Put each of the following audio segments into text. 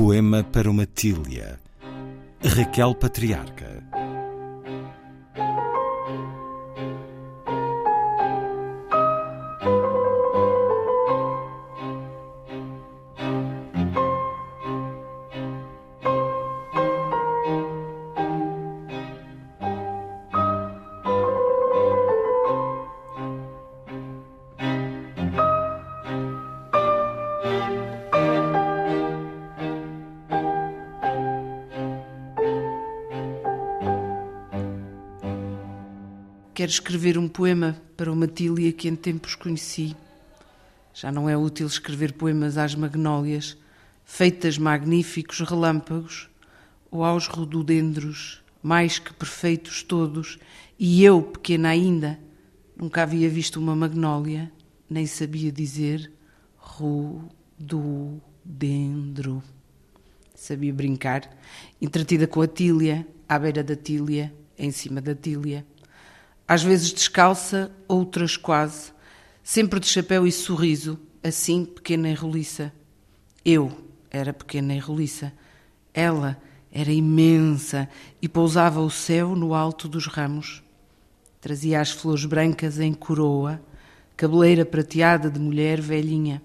Poema para uma Tília. Raquel Patriarca. Quero escrever um poema para uma tília que em tempos conheci. Já não é útil escrever poemas às magnólias, feitas magníficos relâmpagos, ou aos rododendros, mais que perfeitos todos, e eu, pequena ainda, nunca havia visto uma magnólia, nem sabia dizer rododendro. Sabia brincar, entretida com a tília, à beira da tília, em cima da tília às vezes descalça, outras quase, sempre de chapéu e sorriso, assim pequena e roliça. Eu era pequena e roliça. Ela era imensa e pousava o céu no alto dos ramos. Trazia as flores brancas em coroa, cabeleira prateada de mulher velhinha.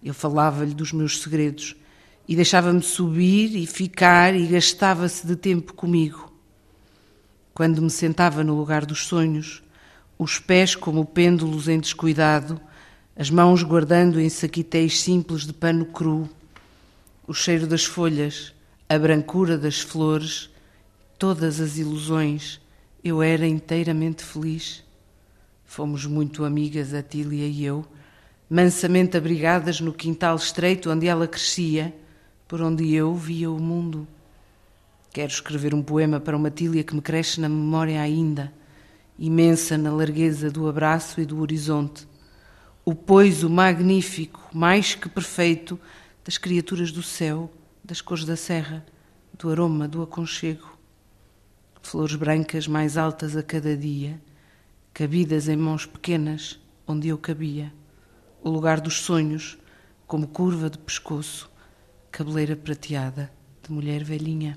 Eu falava-lhe dos meus segredos e deixava-me subir e ficar e gastava-se de tempo comigo quando me sentava no lugar dos sonhos, os pés como pêndulos em descuidado, as mãos guardando em saquitéis simples de pano cru, o cheiro das folhas, a brancura das flores, todas as ilusões, eu era inteiramente feliz. Fomos muito amigas, a Tília e eu, mansamente abrigadas no quintal estreito onde ela crescia, por onde eu via o mundo. Quero escrever um poema para uma tília que me cresce na memória ainda, imensa na largueza do abraço e do horizonte. O poiso magnífico, mais que perfeito, das criaturas do céu, das cores da serra, do aroma, do aconchego. Flores brancas mais altas a cada dia, cabidas em mãos pequenas, onde eu cabia. O lugar dos sonhos, como curva de pescoço, cabeleira prateada de mulher velhinha.